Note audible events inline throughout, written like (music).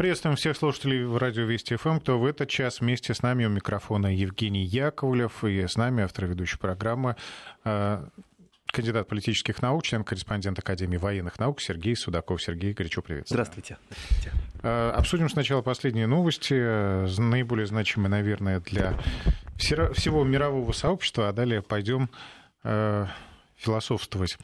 Приветствуем всех слушателей в радио Вести ФМ, кто в этот час вместе с нами у микрофона Евгений Яковлев и с нами автор ведущей программы э, кандидат политических наук, член-корреспондент Академии военных наук Сергей Судаков. Сергей, горячо приветствую. Здравствуйте. Э, обсудим сначала последние новости, э, наиболее значимые, наверное, для всего мирового сообщества, а далее пойдем философствовать.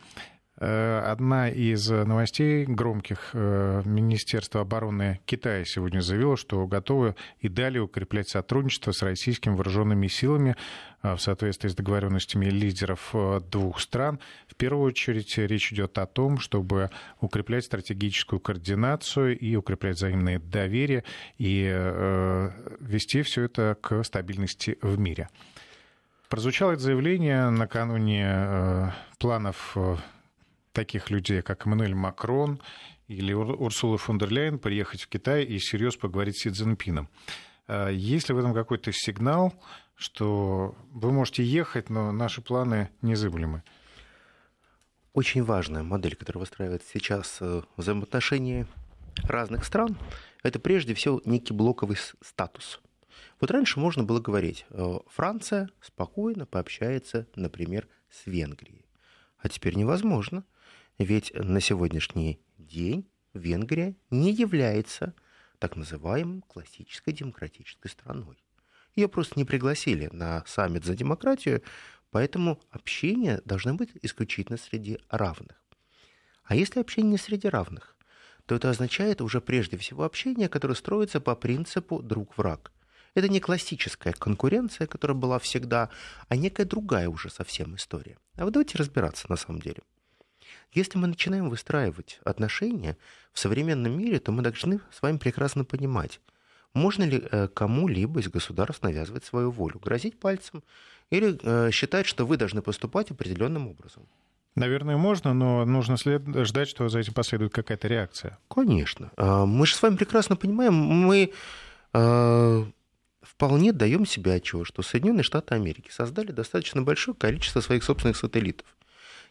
Э, одна из новостей громких э, Министерства обороны Китая сегодня заявила, что готовы и далее укреплять сотрудничество с российскими вооруженными силами э, в соответствии с договоренностями лидеров двух стран. В первую очередь речь идет о том, чтобы укреплять стратегическую координацию и укреплять взаимное доверие и вести все это к стабильности в мире. Прозвучало это заявление накануне планов таких людей, как Эммануэль Макрон или Урсула фон дер Ляйен, приехать в Китай и серьезно поговорить с Си Цзиньпином. А есть ли в этом какой-то сигнал, что вы можете ехать, но наши планы незыблемы? Очень важная модель, которая выстраивается сейчас э, взаимоотношения разных стран, это прежде всего некий блоковый статус. Вот раньше можно было говорить, э, Франция спокойно пообщается, например, с Венгрией. А теперь невозможно – ведь на сегодняшний день Венгрия не является так называемой классической демократической страной. Ее просто не пригласили на саммит за демократию, поэтому общение должно быть исключительно среди равных. А если общение среди равных, то это означает уже прежде всего общение, которое строится по принципу друг-враг. Это не классическая конкуренция, которая была всегда, а некая другая уже совсем история. А вот давайте разбираться на самом деле – если мы начинаем выстраивать отношения в современном мире, то мы должны с вами прекрасно понимать, можно ли э, кому-либо из государств навязывать свою волю, грозить пальцем или э, считать, что вы должны поступать определенным образом. Наверное, можно, но нужно след... ждать, что за этим последует какая-то реакция. Конечно. А, мы же с вами прекрасно понимаем, мы э, вполне даем себе отчет, что Соединенные Штаты Америки создали достаточно большое количество своих собственных сателлитов.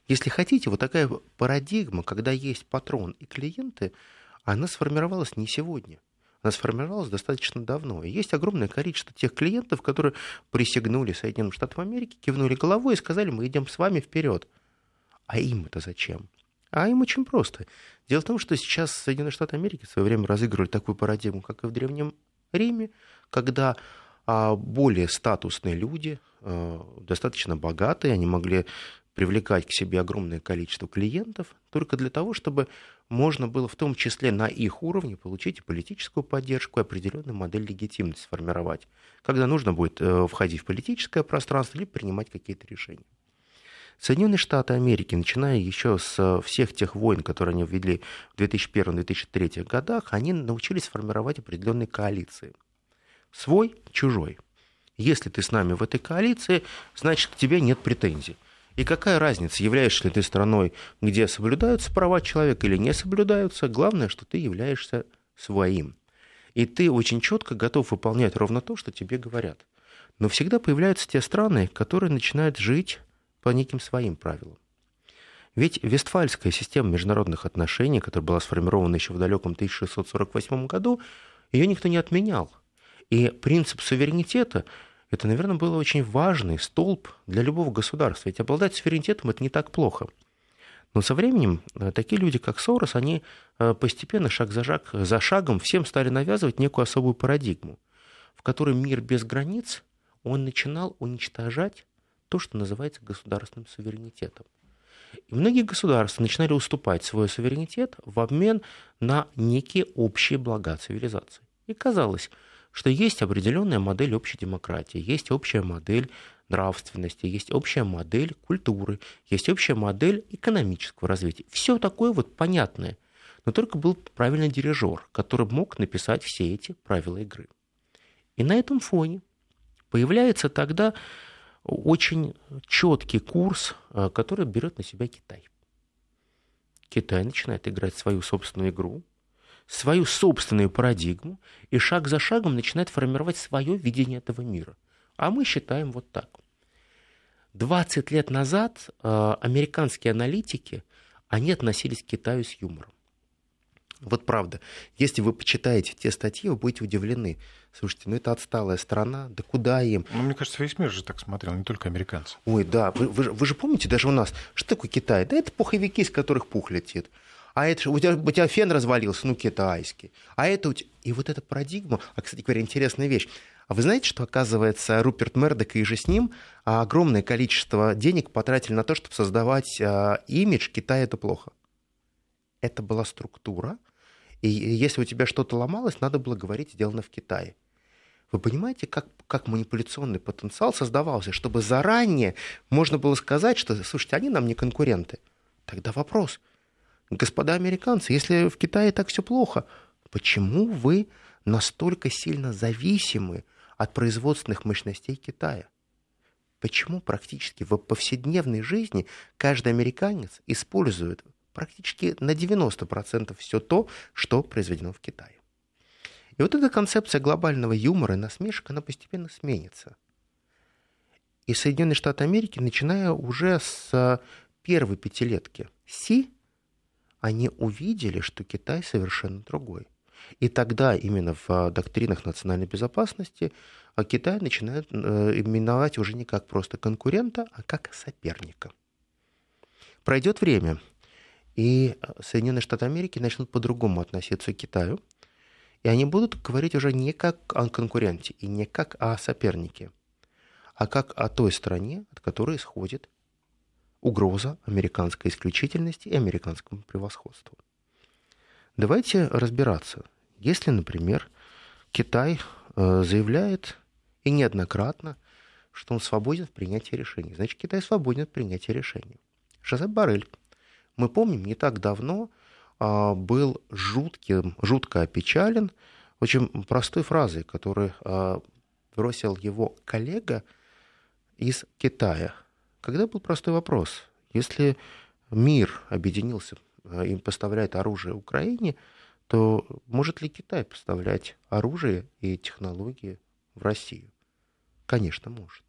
Если хотите, вот такая парадигма, когда есть патрон и клиенты, она сформировалась не сегодня. Она сформировалась достаточно давно. И есть огромное количество тех клиентов, которые присягнули Соединенным Штатам Америки, кивнули головой и сказали, мы идем с вами вперед. А им это зачем? А им очень просто. Дело в том, что сейчас Соединенные Штаты Америки в свое время разыгрывали такую парадигму, как и в Древнем Риме, когда а, более статусные люди, а, достаточно богатые, они могли привлекать к себе огромное количество клиентов только для того, чтобы можно было в том числе на их уровне получить политическую поддержку, определенную модель легитимности сформировать, когда нужно будет э, входить в политическое пространство или принимать какие-то решения. Соединенные Штаты Америки, начиная еще с всех тех войн, которые они ввели в 2001-2003 годах, они научились формировать определенные коалиции. Свой, чужой. Если ты с нами в этой коалиции, значит, к тебе нет претензий. И какая разница, являешься ли ты страной, где соблюдаются права человека или не соблюдаются, главное, что ты являешься своим. И ты очень четко готов выполнять ровно то, что тебе говорят. Но всегда появляются те страны, которые начинают жить по неким своим правилам. Ведь Вестфальская система международных отношений, которая была сформирована еще в далеком 1648 году, ее никто не отменял. И принцип суверенитета это, наверное, был очень важный столб для любого государства. Ведь обладать суверенитетом – это не так плохо. Но со временем э, такие люди, как Сорос, они э, постепенно, шаг за, шаг, за шагом, всем стали навязывать некую особую парадигму, в которой мир без границ, он начинал уничтожать то, что называется государственным суверенитетом. И многие государства начинали уступать свой суверенитет в обмен на некие общие блага цивилизации. И казалось, что есть определенная модель общей демократии, есть общая модель нравственности, есть общая модель культуры, есть общая модель экономического развития. Все такое вот понятное. Но только был правильный дирижер, который мог написать все эти правила игры. И на этом фоне появляется тогда очень четкий курс, э, который берет на себя Китай. Китай начинает играть свою собственную игру, свою собственную парадигму и шаг за шагом начинает формировать свое видение этого мира. А мы считаем вот так. 20 лет назад э, американские аналитики, они относились к Китаю с юмором. Вот правда. Если вы почитаете те статьи, вы будете удивлены. Слушайте, ну это отсталая страна, да куда им? Ну, мне кажется, весь мир же так смотрел, не только американцы. Ой, да, вы, вы, вы же помните, даже у нас, что такое Китай? Да это пуховики, из которых пух летит. А это у тебя, у тебя фен развалился, ну, китайский. А это у тебя... И вот эта парадигма... А, кстати говоря, интересная вещь. А вы знаете, что, оказывается, Руперт Мердок и же с ним огромное количество денег потратили на то, чтобы создавать а, имидж «Китай – это плохо»? Это была структура, и если у тебя что-то ломалось, надо было говорить «сделано в Китае». Вы понимаете, как, как манипуляционный потенциал создавался, чтобы заранее можно было сказать, что, слушайте, они нам не конкуренты. Тогда вопрос. Господа американцы, если в Китае так все плохо, почему вы настолько сильно зависимы от производственных мощностей Китая? Почему практически в повседневной жизни каждый американец использует практически на 90% все то, что произведено в Китае? И вот эта концепция глобального юмора и насмешек, она постепенно сменится. И Соединенные Штаты Америки, начиная уже с первой пятилетки Си, они увидели, что Китай совершенно другой. И тогда именно в доктринах национальной безопасности Китай начинает э, именовать уже не как просто конкурента, а как соперника. Пройдет время, и Соединенные Штаты Америки начнут по-другому относиться к Китаю – и они будут говорить уже не как о конкуренте и не как о сопернике, а как о той стране, от которой исходит угроза американской исключительности и американскому превосходству. Давайте разбираться. Если, например, Китай э, заявляет и неоднократно, что он свободен в принятии решений, значит, Китай свободен в принятии решений. Жозеп Барель. Мы помним, не так давно а, был жутким, жутко опечален очень простой фразой, которую а, бросил его коллега из Китая. Когда был простой вопрос, если мир объединился а, и поставляет оружие Украине, то может ли Китай поставлять оружие и технологии в Россию? Конечно, может.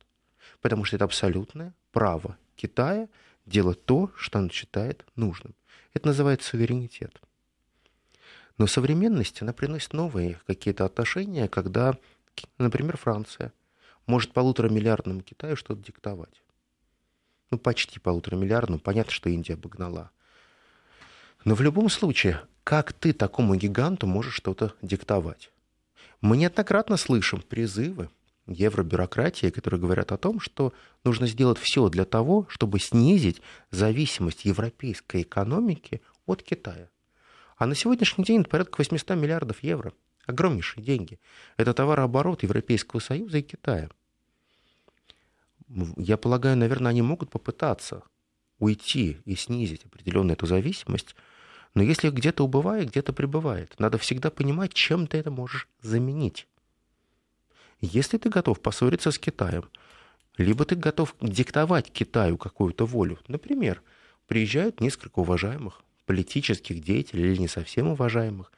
Потому что это абсолютное право Китая делать то, что он считает нужным. Это называется суверенитет. Но современность, она приносит новые какие-то отношения, когда, например, Франция может полутора миллиардному Китаю что-то диктовать. Ну, почти полутора миллиардному. Понятно, что Индия обогнала. Но в любом случае, как ты такому гиганту можешь что-то диктовать? Мы неоднократно слышим призывы евробюрократии, которые говорят о том, что нужно сделать все для того, чтобы снизить зависимость европейской экономики от Китая. А на сегодняшний день это порядка 800 миллиардов евро. Огромнейшие деньги. Это товарооборот Европейского Союза и Китая. Я полагаю, наверное, они могут попытаться уйти и снизить определенную эту зависимость, но если где-то убывает, где-то прибывает. Надо всегда понимать, чем ты это можешь заменить. Если ты готов поссориться с Китаем, либо ты готов диктовать Китаю какую-то волю, например, приезжают несколько уважаемых политических деятелей или не совсем уважаемых,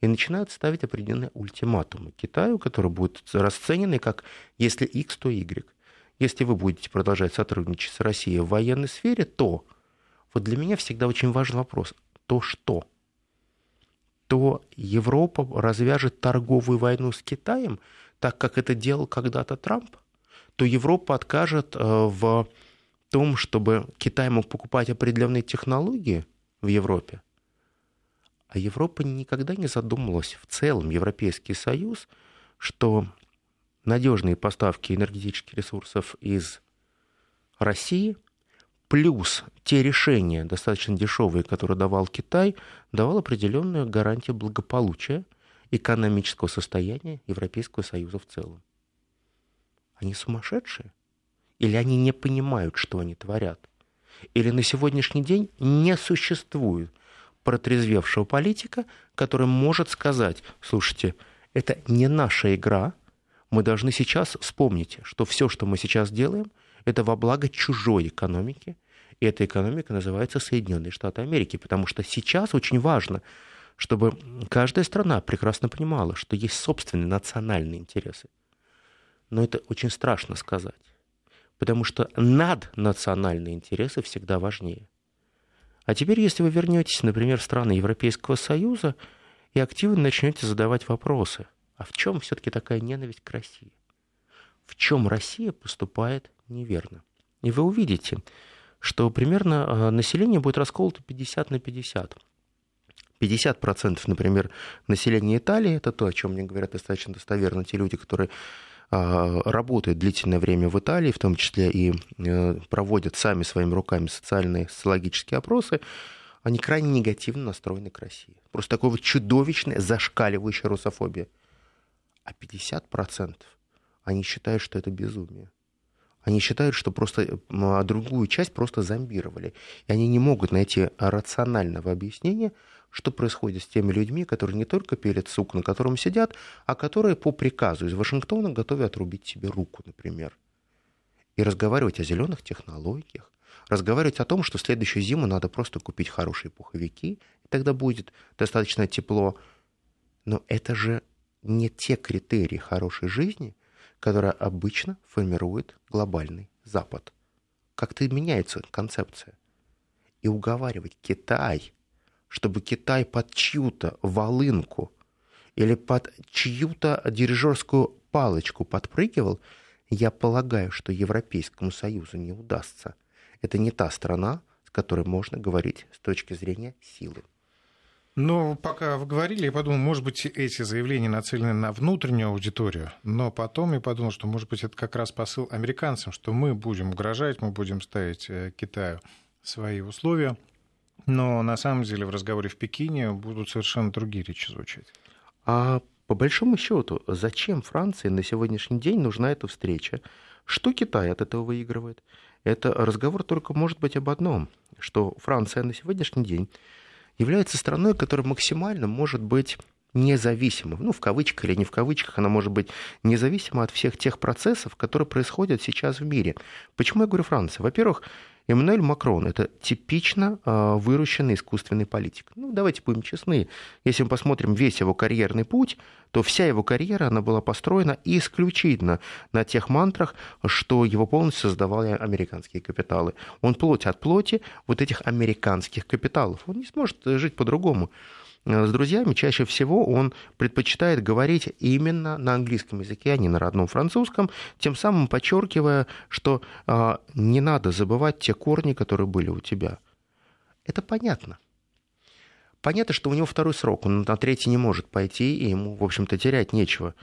и начинают ставить определенные ультиматумы Китаю, которые будут расценены как если X, то Y. Если вы будете продолжать сотрудничать с Россией в военной сфере, то вот для меня всегда очень важный вопрос, то что? То Европа развяжет торговую войну с Китаем – так как это делал когда-то Трамп, то Европа откажет э, в том, чтобы Китай мог покупать определенные технологии в Европе. А Европа никогда не задумывалась в целом, Европейский Союз, что надежные поставки энергетических ресурсов из России, плюс те решения, достаточно дешевые, которые давал Китай, давал определенную гарантию благополучия экономического состояния Европейского Союза в целом. Они сумасшедшие? Или они не понимают, что они творят? Или на сегодняшний день не существует протрезвевшего политика, который может сказать, слушайте, это не наша игра, мы должны сейчас вспомнить, что все, что мы сейчас делаем, это во благо чужой экономики, и эта экономика называется Соединенные Штаты Америки, потому что сейчас очень важно, чтобы каждая страна прекрасно понимала, что есть собственные национальные интересы. Но это очень страшно сказать, потому что наднациональные интересы всегда важнее. А теперь, если вы вернетесь, например, в страны Европейского Союза и активно начнете задавать вопросы, а в чем все-таки такая ненависть к России? В чем Россия поступает неверно? И вы увидите, что примерно а, население будет расколото 50 на 50. 50%, например, населения Италии, это то, о чем мне говорят достаточно достоверно те люди, которые а, работают длительное время в Италии, в том числе и э, проводят сами своими руками социальные, социологические опросы, они крайне негативно настроены к России. Просто такое вот чудовищная, зашкаливающая русофобия. А 50% они считают, что это безумие. Они считают, что просто а другую часть просто зомбировали. И они не могут найти рационального объяснения, что происходит с теми людьми, которые не только пилят сук, на котором сидят, а которые по приказу из Вашингтона готовы отрубить себе руку, например. И разговаривать о зеленых технологиях, разговаривать о том, что следующую зиму надо просто купить хорошие пуховики, и тогда будет достаточно тепло. Но это же не те критерии хорошей жизни, которые обычно формирует глобальный Запад. Как-то меняется концепция. И уговаривать Китай – чтобы Китай под чью-то волынку или под чью-то дирижерскую палочку подпрыгивал, я полагаю, что Европейскому Союзу не удастся. Это не та страна, с которой можно говорить с точки зрения силы. Ну, пока вы говорили, я подумал, может быть, эти заявления нацелены на внутреннюю аудиторию, но потом я подумал, что, может быть, это как раз посыл американцам, что мы будем угрожать, мы будем ставить э, Китаю свои условия, но на самом деле в разговоре в Пекине будут совершенно другие речи звучать. А по большому счету, зачем Франции на сегодняшний день нужна эта встреча? Что Китай от этого выигрывает? Это разговор только может быть об одном, что Франция на сегодняшний день является страной, которая максимально может быть независима. Ну, в кавычках или не в кавычках, она может быть независима от всех тех процессов, которые происходят сейчас в мире. Почему я говорю Франция? Во-первых, Эммануэль Макрон – это типично э, выращенный искусственный политик. Ну, давайте будем честны. Если мы посмотрим весь его карьерный путь, то вся его карьера, она была построена исключительно на тех мантрах, что его полностью создавали американские капиталы. Он плоть от плоти вот этих американских капиталов. Он не сможет жить по-другому. Э, с друзьями, чаще всего он предпочитает говорить именно на английском языке, а не на родном французском, тем самым подчеркивая, что а, не надо забывать те корни, которые были у тебя. Это понятно. Понятно, что у него второй срок, он на третий не может пойти, и ему, в общем-то, терять нечего.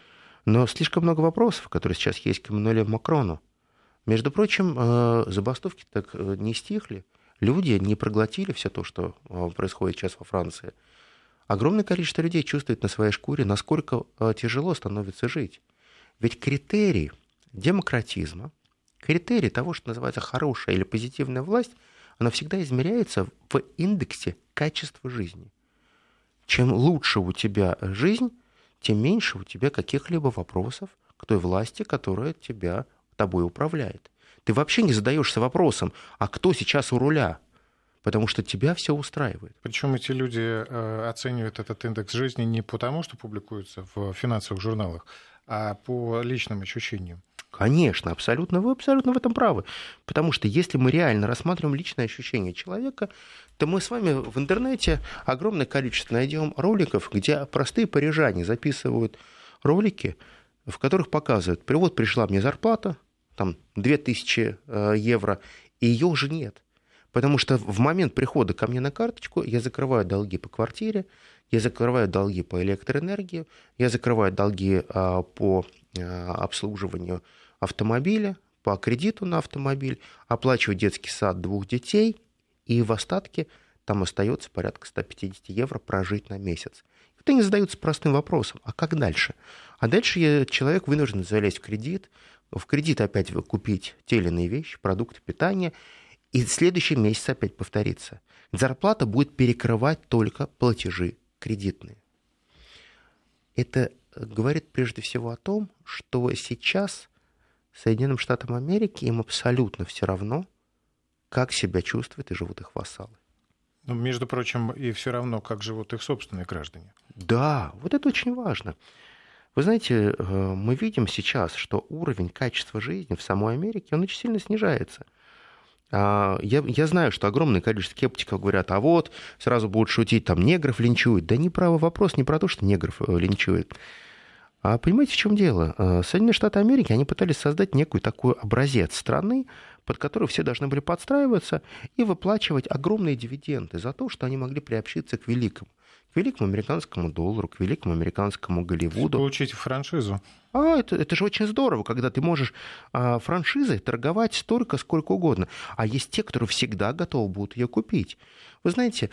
Но слишком много вопросов, которые сейчас есть к Эммануэлю Макрону. Между прочим, э, забастовки так э, не стихли. Люди не проглотили все то, что происходит сейчас во Франции – огромное количество людей чувствует на своей шкуре, насколько э, тяжело становится жить. Ведь критерий демократизма, критерий того, что называется хорошая или позитивная власть, она всегда измеряется в индексе качества жизни. Чем лучше у тебя жизнь, тем меньше у тебя каких-либо вопросов к той власти, которая тебя, тобой управляет. Ты вообще не задаешься вопросом, а кто сейчас у руля? Потому что тебя все устраивает. Причем эти люди э, оценивают этот индекс жизни не потому, что публикуется в финансовых журналах, а по личным ощущениям. Конечно, абсолютно, вы абсолютно в этом правы. Потому что если мы реально рассматриваем личное ощущение человека, то мы с вами в интернете огромное количество найдем роликов, где простые парижане записывают ролики, в которых показывают, вот пришла мне зарплата, там 2000 э, евро, и ее уже нет. Потому что в момент прихода ко мне на карточку я закрываю долги по квартире, я закрываю долги по электроэнергии, я закрываю долги а, по а, обслуживанию автомобиля, по кредиту на автомобиль, оплачиваю детский сад двух детей, и в остатке там остается порядка 150 евро прожить на месяц. Это не задаются простым вопросом, а как дальше? А дальше я, человек вынужден залезть в кредит, в кредит опять купить те или иные вещи, продукты питания – и следующий месяц опять повторится. Зарплата будет перекрывать только платежи кредитные. Это говорит прежде всего о том, что сейчас Соединенным Штатам Америки им абсолютно все равно, как себя чувствуют и живут их вассалы. Ну, между прочим, и все равно, как живут их собственные граждане. Да, вот это очень важно. Вы знаете, э, мы видим сейчас, что уровень качества жизни в самой Америке, он очень сильно снижается – я, я знаю, что огромное количество скептиков говорят, а вот, сразу будут шутить, там, негров линчуют. Да не право вопрос не про то, что негров э, линчуют. А понимаете, в чем дело? А, Соединенные Штаты Америки, они пытались создать некую такой образец страны, под которую все должны были подстраиваться и выплачивать огромные дивиденды за то, что они могли приобщиться к великому к великому американскому доллару, к великому американскому Голливуду. Получить франшизу. А, это, это же очень здорово, когда ты можешь а, франшизой торговать столько, сколько угодно. А есть те, которые всегда готовы будут ее купить. Вы знаете,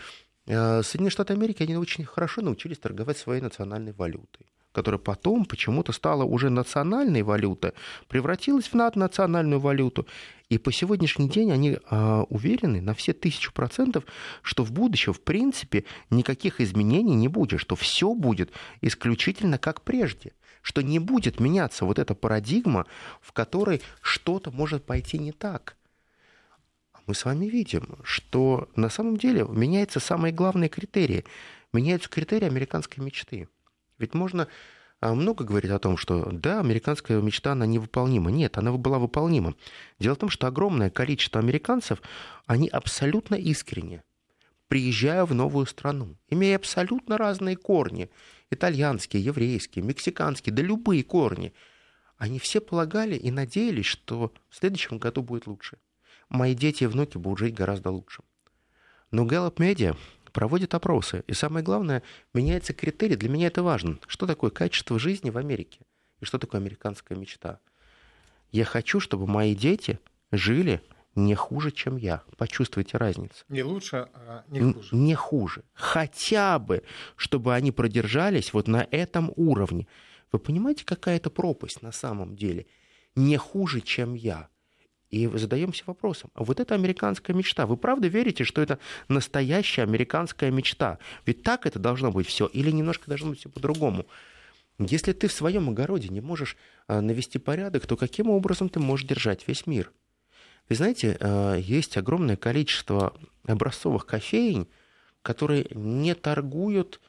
а, Соединенные Штаты Америки, они очень хорошо научились торговать своей национальной валютой которая потом почему-то стала уже национальной валютой, превратилась в наднациональную валюту. И по сегодняшний день они а, уверены на все тысячу процентов, что в будущем, в принципе, никаких изменений не будет, что все будет исключительно как прежде что не будет меняться вот эта парадигма, в которой что-то может пойти не так. Мы с вами видим, что на самом деле меняются самые главные критерии. Меняются критерии американской мечты. Ведь можно а, много говорить о том, что да, американская мечта, она невыполнима. Нет, она была выполнима. Дело в том, что огромное количество американцев, они абсолютно искренне, приезжая в новую страну, имея абсолютно разные корни, итальянские, еврейские, мексиканские, да любые корни, они все полагали и надеялись, что в следующем году будет лучше. Мои дети и внуки будут жить гораздо лучше. Но Gallup Media проводит опросы. И самое главное, меняется критерий. Для меня это важно. Что такое качество жизни в Америке? И что такое американская мечта? Я хочу, чтобы мои дети жили не хуже, чем я. Почувствуйте разницу. Не лучше, а не хуже. Не хуже. Хотя бы, чтобы они продержались вот на этом уровне. Вы понимаете, какая это пропасть на самом деле? Не хуже, чем я. И задаемся вопросом, а вот это американская мечта, вы правда верите, что это настоящая американская мечта? Ведь так это должно быть все, или немножко должно быть все по-другому? Если ты в своем огороде не можешь а, навести порядок, то каким образом ты можешь держать весь мир? Вы знаете, а, есть огромное количество образцовых кофеин, которые не торгуют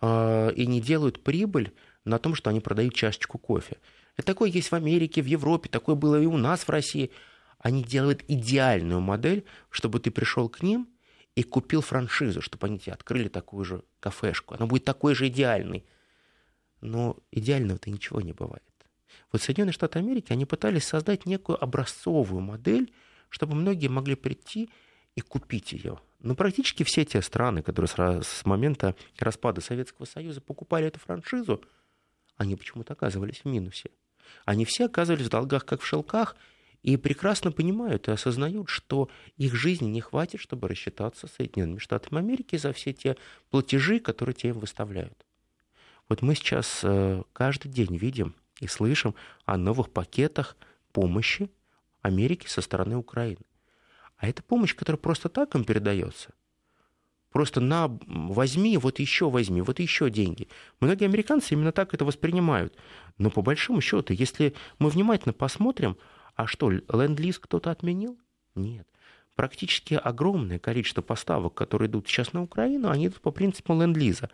а, и не делают прибыль на том, что они продают чашечку кофе. Это такое есть в Америке, в Европе, такое было и у нас в России – они делают идеальную модель, чтобы ты пришел к ним и купил франшизу, чтобы они тебе открыли такую же кафешку. Она будет такой же идеальной. Но идеального-то ничего не бывает. Вот Соединенные Штаты Америки, они пытались создать некую образцовую модель, чтобы многие могли прийти и купить ее. Но практически все те страны, которые с момента распада Советского Союза покупали эту франшизу, они почему-то оказывались в минусе. Они все оказывались в долгах, как в шелках, и прекрасно понимают и осознают, что их жизни не хватит, чтобы рассчитаться с Соединенными Штатами Америки за все те платежи, которые те им выставляют. Вот мы сейчас э, каждый день видим и слышим о новых пакетах помощи Америки со стороны Украины. А это помощь, которая просто так им передается. Просто на возьми, вот еще возьми, вот еще деньги. Многие американцы именно так это воспринимают. Но по большому счету, если мы внимательно посмотрим, а что, ленд-лиз кто-то отменил? Нет. Практически огромное количество поставок, которые идут сейчас на Украину, они идут по принципу ленд-лиза.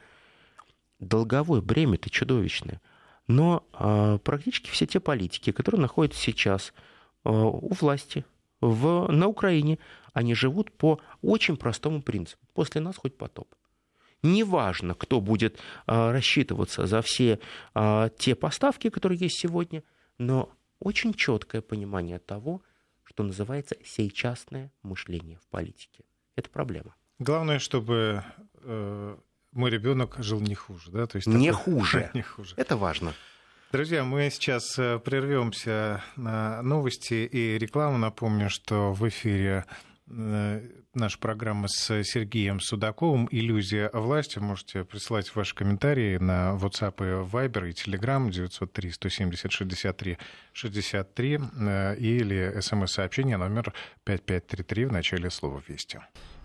Долговое бремя-то чудовищное. Но э, практически все те политики, которые находятся сейчас у власти в, на Украине, они живут по очень простому принципу. После нас хоть потоп. Неважно, кто будет э, рассчитываться за все э, те поставки, которые есть сегодня, но очень четкое понимание того, что называется сейчасное мышление в политике. Это проблема. Главное, чтобы э, мой ребенок жил не хуже, да? То есть не такой... хуже. (laughs) не хуже. Это важно. Друзья, мы сейчас э, прервемся на новости и рекламу. Напомню, что в эфире Э, наша программа с Сергеем Судаковым «Иллюзия власти». Можете присылать ваши комментарии на WhatsApp и Viber и Telegram 903 170 63 63 или смс-сообщение номер 5533 в начале слова «Вести».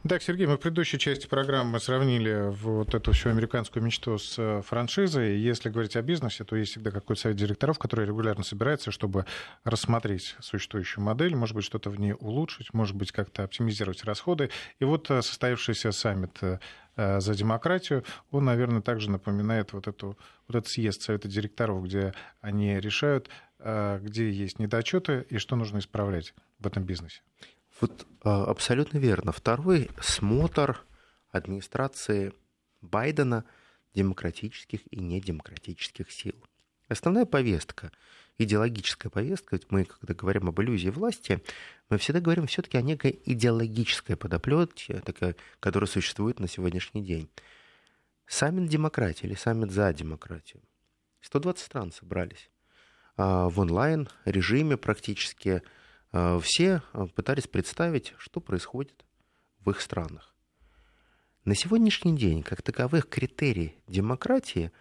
Так, Сергей, мы в предыдущей части программы сравнили вот эту всю американскую мечту с э, франшизой. Если говорить о бизнесе, то есть всегда какой-то совет директоров, который регулярно собирается, чтобы рассмотреть существующую модель, может быть, что-то в ней улучшить, может быть, как-то оптимизировать расходы. И вот э, состоявшийся саммит э, за демократию, он, наверное, также напоминает вот, эту, вот этот съезд совета директоров, где они решают, где есть недочеты и что нужно исправлять в этом бизнесе Вот а, абсолютно верно. Второй смотр администрации Байдена демократических и недемократических сил. Основная повестка, идеологическая повестка, ведь мы, когда говорим об иллюзии власти, мы всегда говорим все-таки о некой идеологической подоплете, такая, которая существует на сегодняшний день. Саммит демократии или саммит за демократию. 120 стран собрались а, в онлайн-режиме практически. А, все пытались представить, что происходит в их странах. На сегодняшний день, как таковых критерий демократии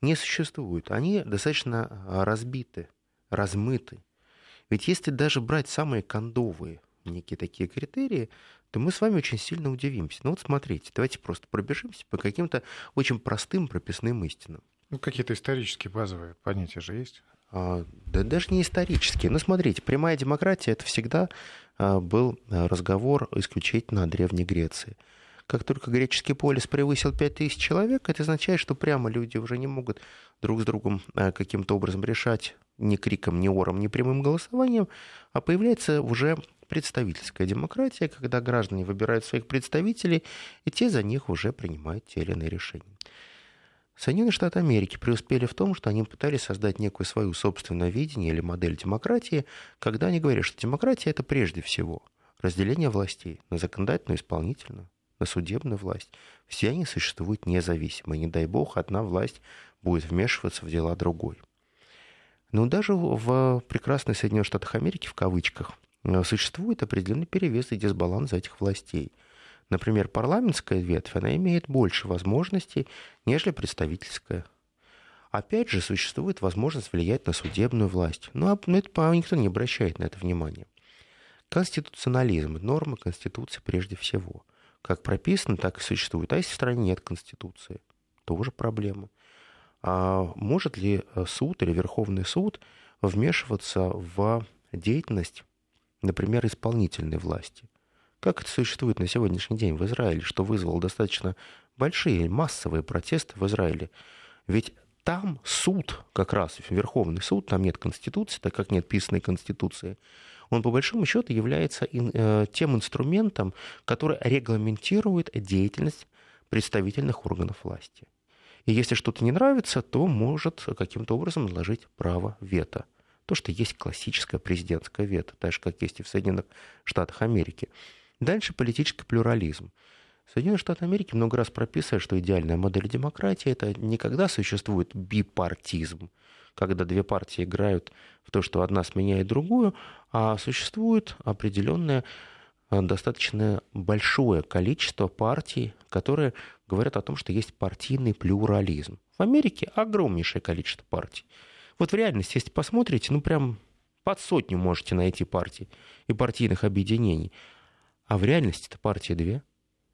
не существует. Они достаточно а, разбиты, размыты. Ведь если даже брать самые кондовые некие такие критерии, то мы с вами очень сильно удивимся. Ну вот смотрите, давайте просто пробежимся по каким-то очень простым прописным истинам. Ну, какие-то исторические базовые понятия же есть. А, да даже не исторические. Ну, смотрите, прямая демократия это всегда а, был а, разговор исключительно о Древней Греции. Как только греческий полис превысил 5000 человек, это означает, что прямо люди уже не могут друг с другом каким-то образом решать ни криком, ни ором, ни прямым голосованием, а появляется уже представительская демократия, когда граждане выбирают своих представителей, и те за них уже принимают те или иные решения. Соединенные Штаты Америки преуспели в том, что они пытались создать некую свою собственное видение или модель демократии, когда они говорят, что демократия это прежде всего разделение властей на законодательную исполнительную, на судебную власть. Все они существуют независимо. И не дай бог, одна власть будет вмешиваться в дела другой. Но даже в прекрасных Соединенных Штатах Америки, в кавычках, э, существует определенный перевес и дисбаланс этих властей. Например, парламентская ветвь, она имеет больше возможностей, нежели представительская. Опять же, существует возможность влиять на судебную власть. Но ну, а, это, никто не обращает на это внимания. Конституционализм, нормы Конституции прежде всего – как прописано, так и существует. А если в стране нет Конституции, тоже проблема. А может ли э, суд или Верховный суд вмешиваться в деятельность, например, исполнительной власти? Как это существует на сегодняшний день в Израиле, что вызвало достаточно большие массовые протесты в Израиле? Ведь там суд, как раз Верховный суд, там нет Конституции, так как нет писанной Конституции, он по большому счету является э, тем инструментом, который регламентирует деятельность представительных органов власти. И если что-то не нравится, то может каким-то образом наложить право вето. То, что есть классическое президентское вето, так же, как есть и в Соединенных Штатах Америки. Дальше политический плюрализм. Соединенные Штаты Америки много раз прописывают, что идеальная модель демократии это не когда существует бипартизм, когда две партии играют в то, что одна сменяет другую, а существует определенное э, достаточно большое количество партий, которые говорят о том, что есть партийный плюрализм. В Америке огромнейшее количество партий. Вот в реальности, если посмотрите, ну прям под сотню можете найти партий и партийных объединений. А в реальности это партии две.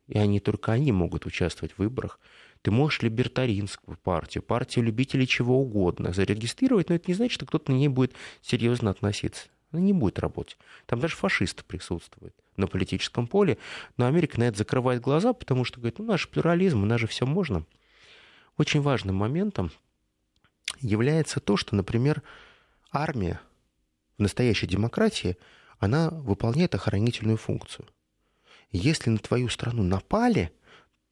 И они только они могут участвовать в выборах. Ты можешь либертаринскую партию, партию любителей чего угодно зарегистрировать, но это не значит, что кто-то на ней будет серьезно относиться. Она не будет работать. Там даже фашисты присутствуют на политическом поле. Но Америка на это закрывает глаза, потому что говорит, ну наш плюрализм, у нас же все можно. Очень важным моментом является то, что, например, армия в настоящей демократии, она выполняет охранительную функцию. Если на твою страну напали –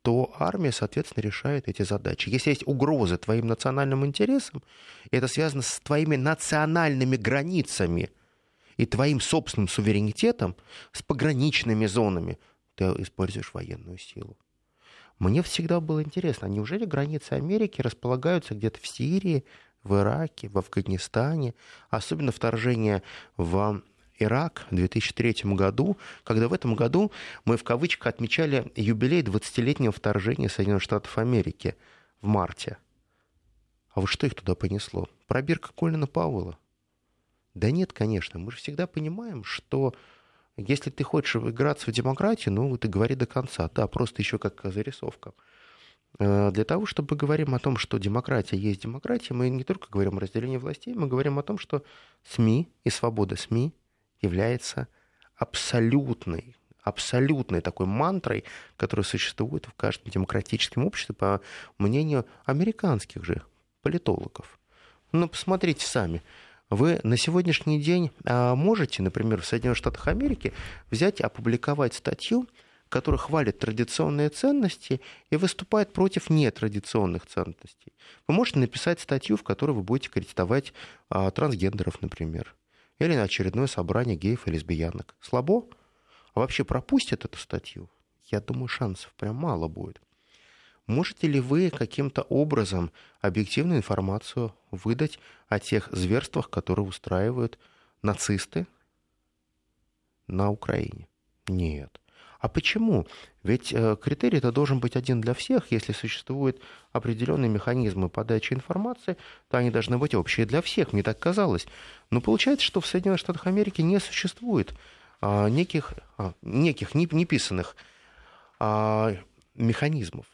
то армия, соответственно, решает эти задачи. Если есть угрозы твоим национальным интересам, и это связано с твоими национальными границами и твоим собственным суверенитетом, с пограничными зонами, ты используешь военную силу. Мне всегда было интересно, а неужели границы Америки располагаются где-то в Сирии, в Ираке, в Афганистане, особенно вторжение в Ирак в 2003 году, когда в этом году мы в кавычках отмечали юбилей 20-летнего вторжения Соединенных Штатов Америки в марте. А вот что их туда понесло? Пробирка Колина Пауэлла? Да нет, конечно. Мы же всегда понимаем, что если ты хочешь играться в демократию, ну, ты говори до конца. Да, просто еще как зарисовка. Э, для того, чтобы говорим о том, что демократия есть демократия, мы не только говорим о разделении властей, мы говорим о том, что СМИ и свобода СМИ является абсолютной, абсолютной такой мантрой, которая существует в каждом демократическом обществе, по мнению американских же политологов. Ну, посмотрите сами. Вы на сегодняшний день а, можете, например, в Соединенных Штатах Америки взять, опубликовать статью, которая хвалит традиционные ценности и выступает против нетрадиционных ценностей. Вы можете написать статью, в которой вы будете критиковать а, трансгендеров, например, или на очередное собрание геев и лесбиянок. Слабо? А вообще пропустят эту статью? Я думаю, шансов прям мало будет. Можете ли вы каким-то образом объективную информацию выдать о тех зверствах, которые устраивают нацисты на Украине? Нет. А почему? Ведь э, критерий-то должен быть один для всех. Если существуют определенные механизмы подачи информации, то они должны быть общие для всех, мне так казалось. Но получается, что в Соединенных Штатах Америки не существует а, неких, а, неких неписанных а, механизмов.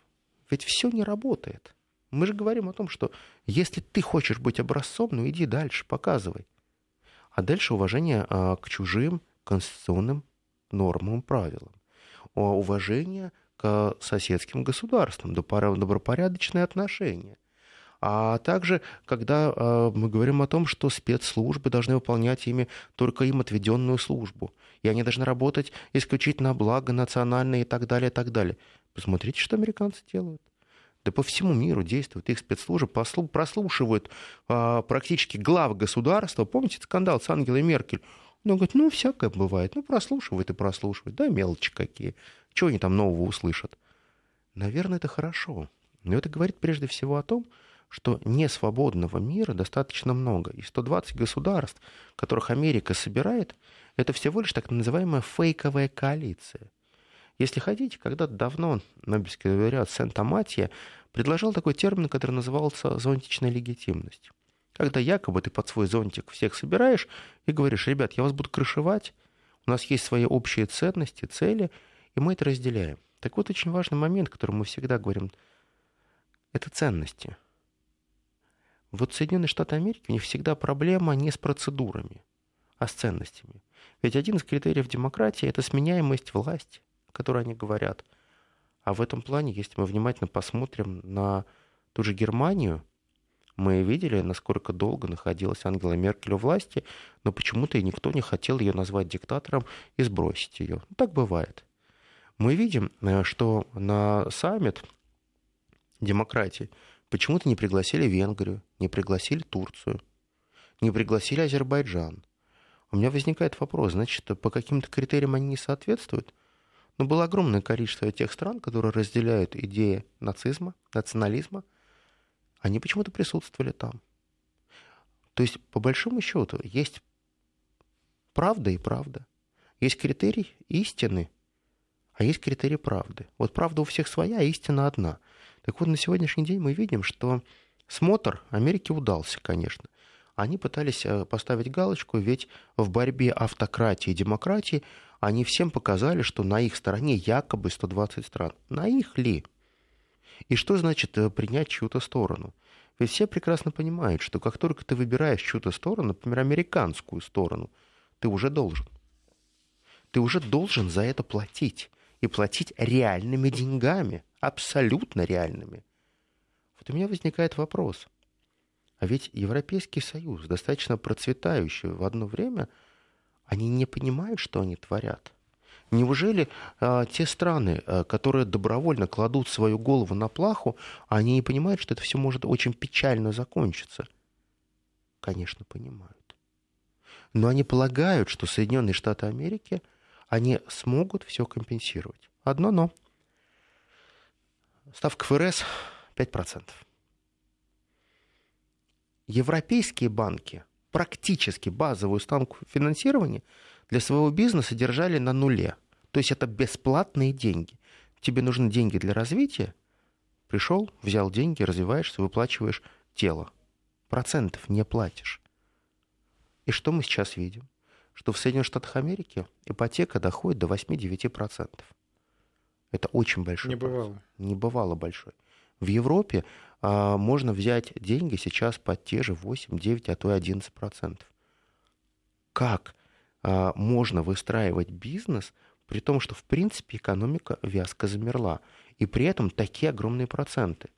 Ведь все не работает. Мы же говорим о том, что если ты хочешь быть образцом, ну иди дальше, показывай. А дальше уважение к чужим конституционным нормам правилам уважение к соседским государствам, добропорядочные отношения. А также, когда э, мы говорим о том, что спецслужбы должны выполнять ими только им отведенную службу, и они должны работать исключительно на благо национальное и так далее, и так далее. Посмотрите, что американцы делают. Да по всему миру действуют их спецслужбы, прослушивают а, практически глав государства. Помните скандал с Ангелой Меркель? Он говорит, ну, всякое бывает. Ну, прослушивает и прослушивает. Да, мелочи какие. Чего они там нового услышат? Наверное, это хорошо. Но это говорит прежде всего о том, что несвободного мира достаточно много. И 120 государств, которых Америка собирает, это всего лишь так называемая фейковая коалиция. Если хотите, когда-то давно Нобелевский лауреат Сент-Аматия предложил такой термин, который назывался зонтичная легитимность когда якобы ты под свой зонтик всех собираешь и говоришь, ребят, я вас буду крышевать, у нас есть свои общие ценности, цели, и мы это разделяем. Так вот, очень важный момент, который мы всегда говорим, это ценности. Вот Соединенные Штаты Америки, у них всегда проблема не с процедурами, а с ценностями. Ведь один из критериев демократии – это сменяемость власти, о которой они говорят. А в этом плане, если мы внимательно посмотрим на ту же Германию – мы видели, насколько долго находилась Ангела Меркель у власти, но почему-то и никто не хотел ее назвать диктатором и сбросить ее. Ну, так бывает. Мы видим, э, что на саммит демократии почему-то не пригласили Венгрию, не пригласили Турцию, не пригласили Азербайджан. У меня возникает вопрос, значит, по каким-то критериям они не соответствуют? Но было огромное количество тех стран, которые разделяют идеи нацизма, национализма – они почему-то присутствовали там. То есть, по большому счету, есть правда и правда. Есть критерий истины, а есть критерий правды. Вот правда у всех своя, а истина одна. Так вот, на сегодняшний день мы видим, что смотр Америки удался, конечно. Они пытались э, поставить галочку, ведь в борьбе автократии и демократии они всем показали, что на их стороне якобы 120 стран. На их ли? И что значит э, принять чью-то сторону? Ведь все прекрасно понимают, что как только ты выбираешь чью-то сторону, например, американскую сторону, ты уже должен. Ты уже должен за это платить. И платить реальными деньгами, абсолютно реальными. Вот у меня возникает вопрос. А ведь Европейский Союз, достаточно процветающий в одно время, они не понимают, что они творят. Неужели а, те страны, а, которые добровольно кладут свою голову на плаху, они не понимают, что это все может очень печально закончиться? Конечно, понимают. Но они полагают, что Соединенные Штаты Америки, они смогут все компенсировать. Одно но. Ставка ФРС 5%. Европейские банки практически базовую ставку финансирования для своего бизнеса держали на нуле. То есть это бесплатные деньги. Тебе нужны деньги для развития. Пришел, взял деньги, развиваешься, выплачиваешь тело. Процентов не платишь. И что мы сейчас видим? Что в Соединенных Штатах Америки ипотека доходит до 8-9%. Это очень большой. Не бывало. Процент. Не бывало большой. В Европе а, можно взять деньги сейчас под те же 8, 9, а то и 11%. Как можно выстраивать бизнес, при том, что, в принципе, экономика вязко замерла, и при этом такие огромные проценты?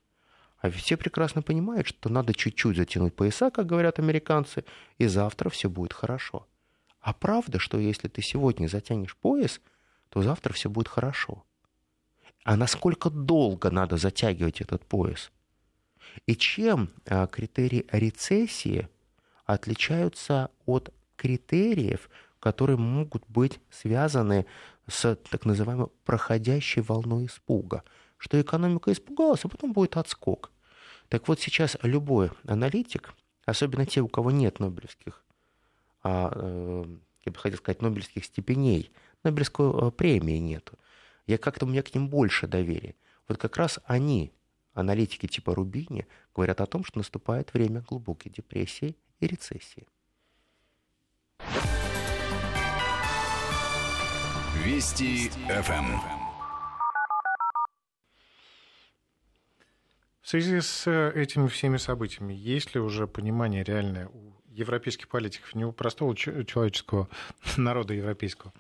А все прекрасно понимают, что надо чуть-чуть затянуть пояса, как говорят американцы, и завтра все будет хорошо. А правда, что если ты сегодня затянешь пояс, то завтра все будет хорошо. А насколько долго надо затягивать этот пояс? И чем а, критерии рецессии отличаются от критериев, которые могут быть связаны с так называемой проходящей волной испуга, что экономика испугалась, а потом будет отскок. Так вот сейчас любой аналитик, особенно те, у кого нет нобелевских, а, э, я бы хотел сказать, нобелевских степеней, Нобелевской э, премии нету, я как-то у меня к ним больше доверия. Вот как раз они, аналитики типа Рубини, говорят о том, что наступает время глубокой депрессии и рецессии. Вести ФМ. В связи с э, этими всеми событиями, есть ли уже понимание реальное у европейских политиков, не у простого человеческого (laughs) народа европейского,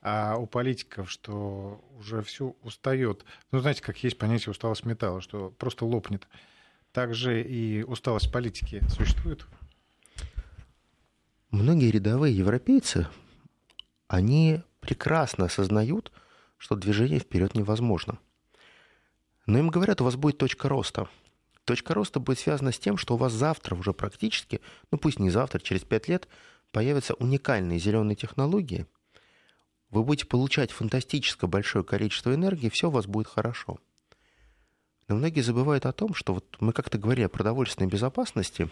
а у политиков, что уже все устает. Ну, знаете, как есть понятие усталость металла, что просто лопнет. Также и усталость политики существует? Многие рядовые европейцы, они прекрасно осознают, что движение вперед невозможно. Но им говорят, у вас будет точка роста. Точка роста будет связана с тем, что у вас завтра уже практически, ну пусть не завтра, через пять лет, появятся уникальные зеленые технологии. Вы будете получать фантастическое большое количество энергии, все у вас будет хорошо. Но многие забывают о том, что вот мы как-то говорили о продовольственной безопасности,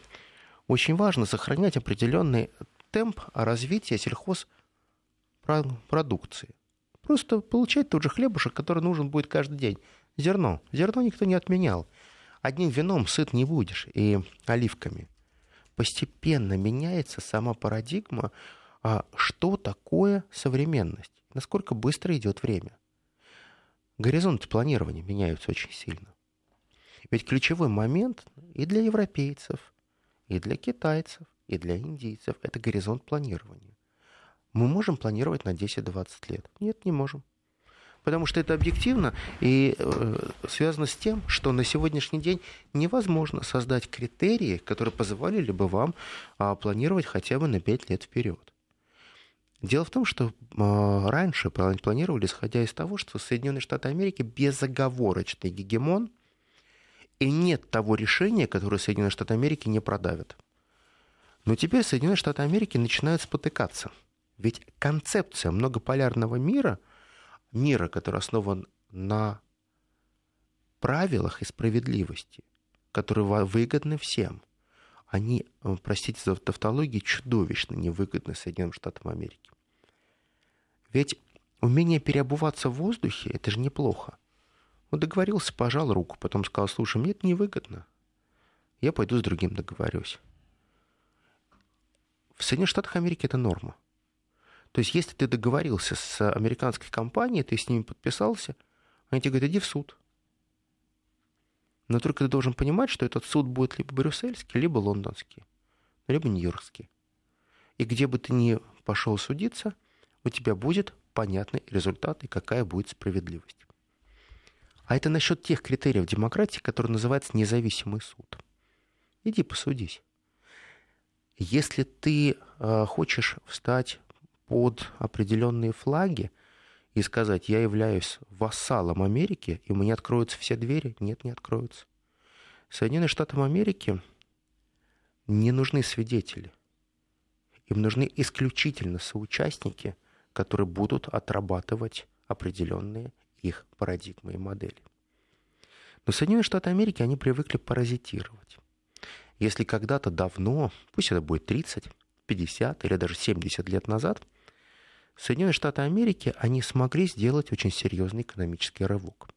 очень важно сохранять определенный темп развития сельхоз продукции. Просто получать тот же хлебушек, который нужен будет каждый день. Зерно. Зерно никто не отменял. Одним вином сыт не будешь и оливками. Постепенно меняется сама парадигма, а что такое современность, насколько быстро идет время. Горизонты планирования меняются очень сильно. Ведь ключевой момент и для европейцев, и для китайцев, и для индийцев – это горизонт планирования мы можем планировать на 10-20 лет? Нет, не можем. Потому что это объективно и э, связано с тем, что на сегодняшний день невозможно создать критерии, которые позволили бы вам э, планировать хотя бы на 5 лет вперед. Дело в том, что э, раньше планировали, исходя из того, что Соединенные Штаты Америки безоговорочный гегемон, и нет того решения, которое Соединенные Штаты Америки не продавят. Но теперь Соединенные Штаты Америки начинают спотыкаться – ведь концепция многополярного мира, мира, который основан на правилах и справедливости, которые выгодны всем, они, э, простите за тавтологию, чудовищно невыгодны Соединенным Штатам Америки. Ведь умение переобуваться в воздухе – это же неплохо. Он договорился, пожал руку, потом сказал, слушай, мне это невыгодно. Я пойду с другим договорюсь. В Соединенных Штатах Америки это норма – то есть, если ты договорился с американской компанией, ты с ними подписался, они тебе говорят, иди в суд. Но только ты должен понимать, что этот суд будет либо брюссельский, либо лондонский, либо нью-йоркский. И где бы ты ни пошел судиться, у тебя будет понятный результат и какая будет справедливость. А это насчет тех критериев демократии, которые называются независимый суд. Иди посудись. Если ты э, хочешь встать под определенные флаги и сказать, я являюсь вассалом Америки, и мне откроются все двери? Нет, не откроются. Соединенным Штатам Америки не нужны свидетели. Им нужны исключительно соучастники, которые будут отрабатывать определенные их парадигмы и модели. Но Соединенные Штаты Америки, они привыкли паразитировать. Если когда-то давно, пусть это будет 30, 50 или даже 70 лет назад – Соединенные Штаты Америки, они смогли сделать очень серьезный экономический рывок.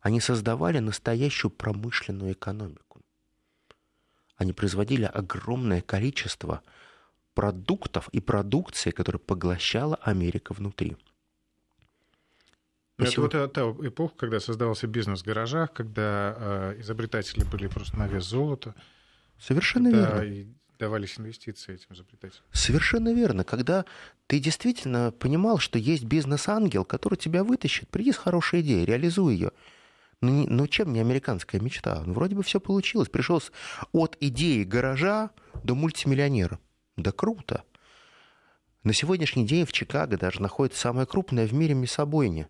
Они создавали настоящую промышленную экономику. Они производили огромное количество продуктов и продукции, которые поглощала Америка внутри. Это вот та эпоха, когда создавался бизнес в гаражах, когда э, изобретатели были просто на вес золота. Совершенно верно давались инвестиции этим изобретателям. Совершенно верно. Когда ты действительно понимал, что есть бизнес-ангел, который тебя вытащит, приди с хорошей идеей, реализуй ее. Не, ну чем не американская мечта? Ну, вроде бы все получилось. Пришел от идеи гаража до мультимиллионера. Да круто. На сегодняшний день в Чикаго даже находится самая крупная в мире мясобойня.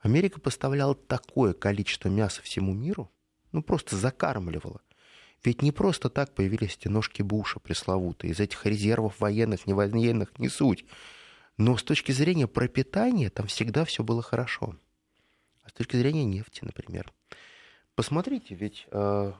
Америка поставляла такое количество мяса всему миру, ну просто закармливала. Ведь не просто так появились эти ножки Буша пресловутые. Из этих резервов военных, не военных, не суть. Но с точки зрения пропитания там всегда все было хорошо. А с точки зрения нефти, например. Посмотрите, ведь э,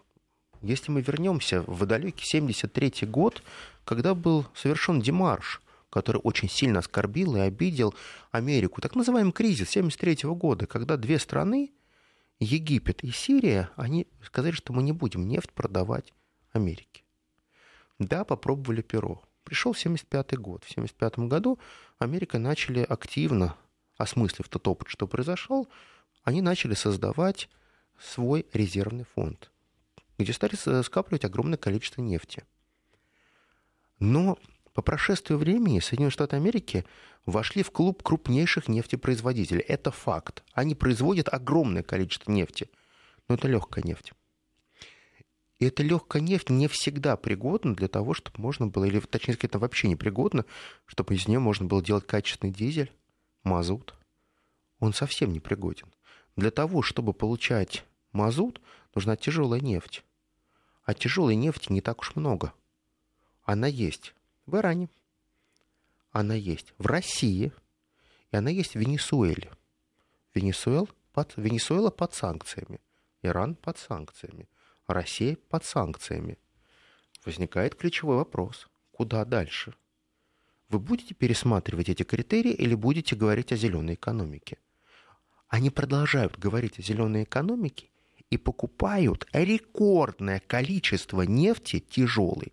если мы вернемся в далекий 73 год, когда был совершен демарш, который очень сильно оскорбил и обидел Америку, так называемый кризис 73 года, когда две страны, Египет и Сирия, они сказали, что мы не будем нефть продавать Америке. Да, попробовали перо. Пришел 75 год. В 75 году Америка начали активно, осмыслив тот опыт, что произошел, они начали создавать свой резервный фонд, где стали скапливать огромное количество нефти. Но по прошествию времени Соединенные Штаты Америки вошли в клуб крупнейших нефтепроизводителей. Это факт. Они производят огромное количество нефти. Но это легкая нефть. И эта легкая нефть не всегда пригодна для того, чтобы можно было, или точнее сказать, это вообще не пригодна, чтобы из нее можно было делать качественный дизель, мазут. Он совсем не пригоден. Для того, чтобы получать мазут, нужна тяжелая нефть. А тяжелой нефти не так уж много. Она есть в Иране, она есть в России, и она есть в Венесуэле. Венесуэл под, Венесуэла под санкциями, Иран под санкциями. Россия под санкциями. Возникает ключевой вопрос. Куда дальше? Вы будете пересматривать эти критерии или будете говорить о зеленой экономике? Они продолжают говорить о зеленой экономике и покупают рекордное количество нефти тяжелой.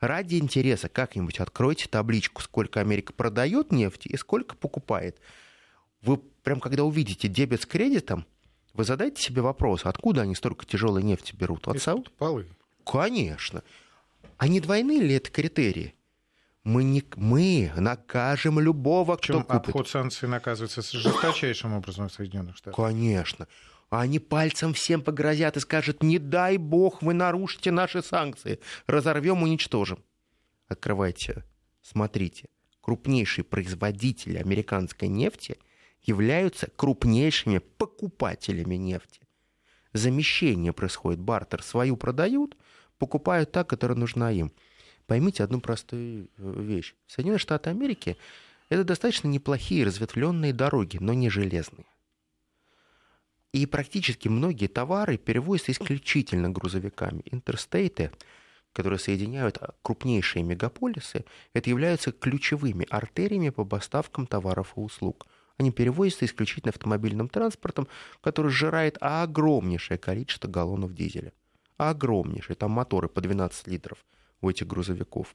Ради интереса как-нибудь откройте табличку, сколько Америка продает нефти и сколько покупает. Вы прям когда увидите дебет с кредитом, вы задайте себе вопрос, откуда они столько тяжелой нефти берут? От Сау? Полы. Конечно. А не двойные ли это критерии? Мы, не, мы накажем любого, Причем кто купит. обход санкций наказывается жесточайшим образом в Соединенных Штатах. Конечно. А они пальцем всем погрозят и скажут, не дай бог вы нарушите наши санкции. Разорвем, уничтожим. Открывайте, смотрите. Крупнейший производитель американской нефти – являются крупнейшими покупателями нефти. Замещение происходит, бартер свою продают, покупают та, которая нужна им. Поймите одну простую э, вещь. Соединенные Штаты Америки – это достаточно неплохие разветвленные дороги, но не железные. И практически многие товары перевозятся исключительно грузовиками. Интерстейты, которые соединяют крупнейшие мегаполисы, это являются ключевыми артериями по поставкам товаров и услуг – они перевозятся исключительно автомобильным транспортом, который сжирает огромнейшее количество галлонов дизеля. Огромнейшее. Там моторы по 12 литров у этих грузовиков.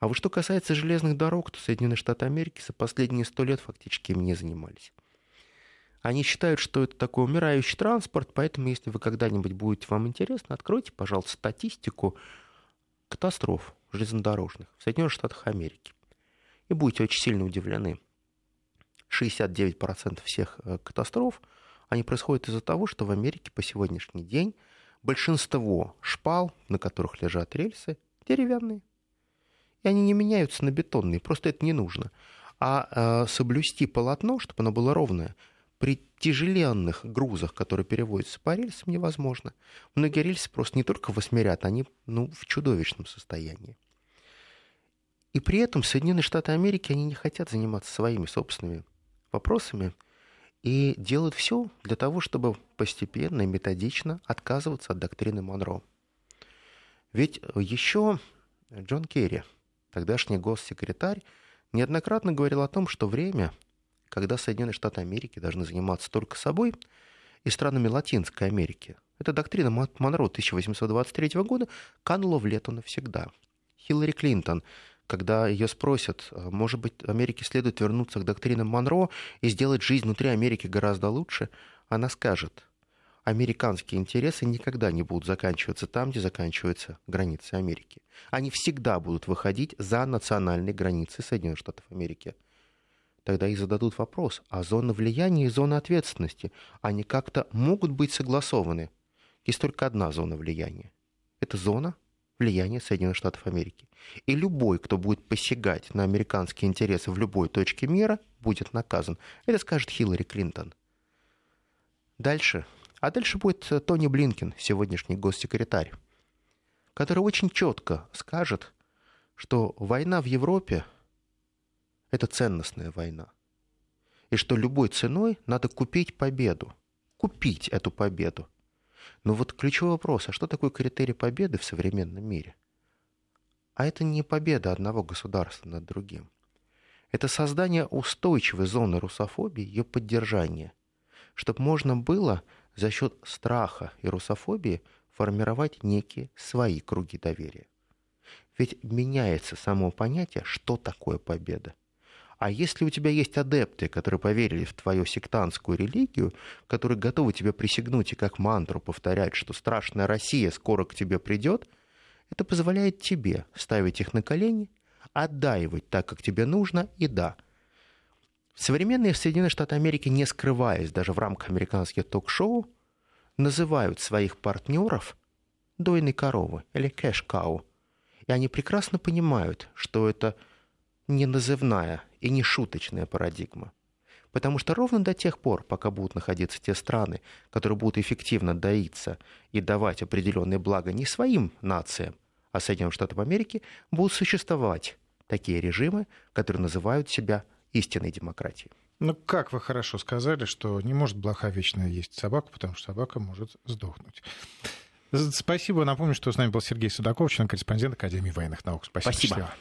А вот что касается железных дорог, то Соединенные Штаты Америки за последние сто лет фактически им не занимались. Они считают, что это такой умирающий транспорт, поэтому, если вы когда-нибудь будете вам интересно, откройте, пожалуйста, статистику катастроф железнодорожных в Соединенных Штатах Америки. И будете очень сильно удивлены. 69% всех э, катастроф, они происходят из-за того, что в Америке по сегодняшний день большинство шпал, на которых лежат рельсы, деревянные. И они не меняются на бетонные, просто это не нужно. А э, соблюсти полотно, чтобы оно было ровное, при тяжеленных грузах, которые переводятся по рельсам, невозможно. Многие рельсы просто не только восьмерят, они ну, в чудовищном состоянии. И при этом Соединенные Штаты Америки, они не хотят заниматься своими собственными вопросами и делают все для того, чтобы постепенно и методично отказываться от доктрины Монро. Ведь еще Джон Керри, тогдашний госсекретарь, неоднократно говорил о том, что время, когда Соединенные Штаты Америки должны заниматься только собой и странами Латинской Америки, эта доктрина Монро 1823 года канула в лету навсегда. Хиллари Клинтон когда ее спросят, «А, может быть, Америке следует вернуться к доктринам Монро и сделать жизнь внутри Америки гораздо лучше, она скажет, американские интересы никогда не будут заканчиваться там, где заканчиваются границы Америки. Они всегда будут выходить за национальные границы Соединенных Штатов Америки. Тогда и зададут вопрос, а зона влияния и зона ответственности, они как-то могут быть согласованы. Есть только одна зона влияния. Это зона влияния Соединенных Штатов Америки. И любой, кто будет посягать на американские интересы в любой точке мира, будет наказан. Это скажет Хиллари Клинтон. Дальше. А дальше будет Тони Блинкин, сегодняшний госсекретарь, который очень четко скажет, что война в Европе – это ценностная война. И что любой ценой надо купить победу. Купить эту победу. Но вот ключевой вопрос, а что такое критерий победы в современном мире? А это не победа одного государства над другим. Это создание устойчивой зоны русофобии, ее поддержание, чтобы можно было за счет страха и русофобии формировать некие свои круги доверия. Ведь меняется само понятие, что такое победа. А если у тебя есть адепты, которые поверили в твою сектантскую религию, которые готовы тебе присягнуть и как мантру повторять, что страшная Россия скоро к тебе придет, это позволяет тебе ставить их на колени, отдаивать так, как тебе нужно, и да. Современные Соединенные Штаты Америки, не скрываясь даже в рамках американских ток-шоу, называют своих партнеров дойной коровы или кэш-кау. И они прекрасно понимают, что это не назывная и не шуточная парадигма. Потому что ровно до тех пор, пока будут находиться те страны, которые будут эффективно доиться и давать определенные блага не своим нациям, а Соединенным Штатам Америки, будут существовать такие режимы, которые называют себя истинной демократией. Ну, как вы хорошо сказали, что не может блоха вечно есть собаку, потому что собака может сдохнуть. Спасибо. Напомню, что с нами был Сергей Судаков, член-корреспондент Академии военных наук. Спасибо. Спасибо.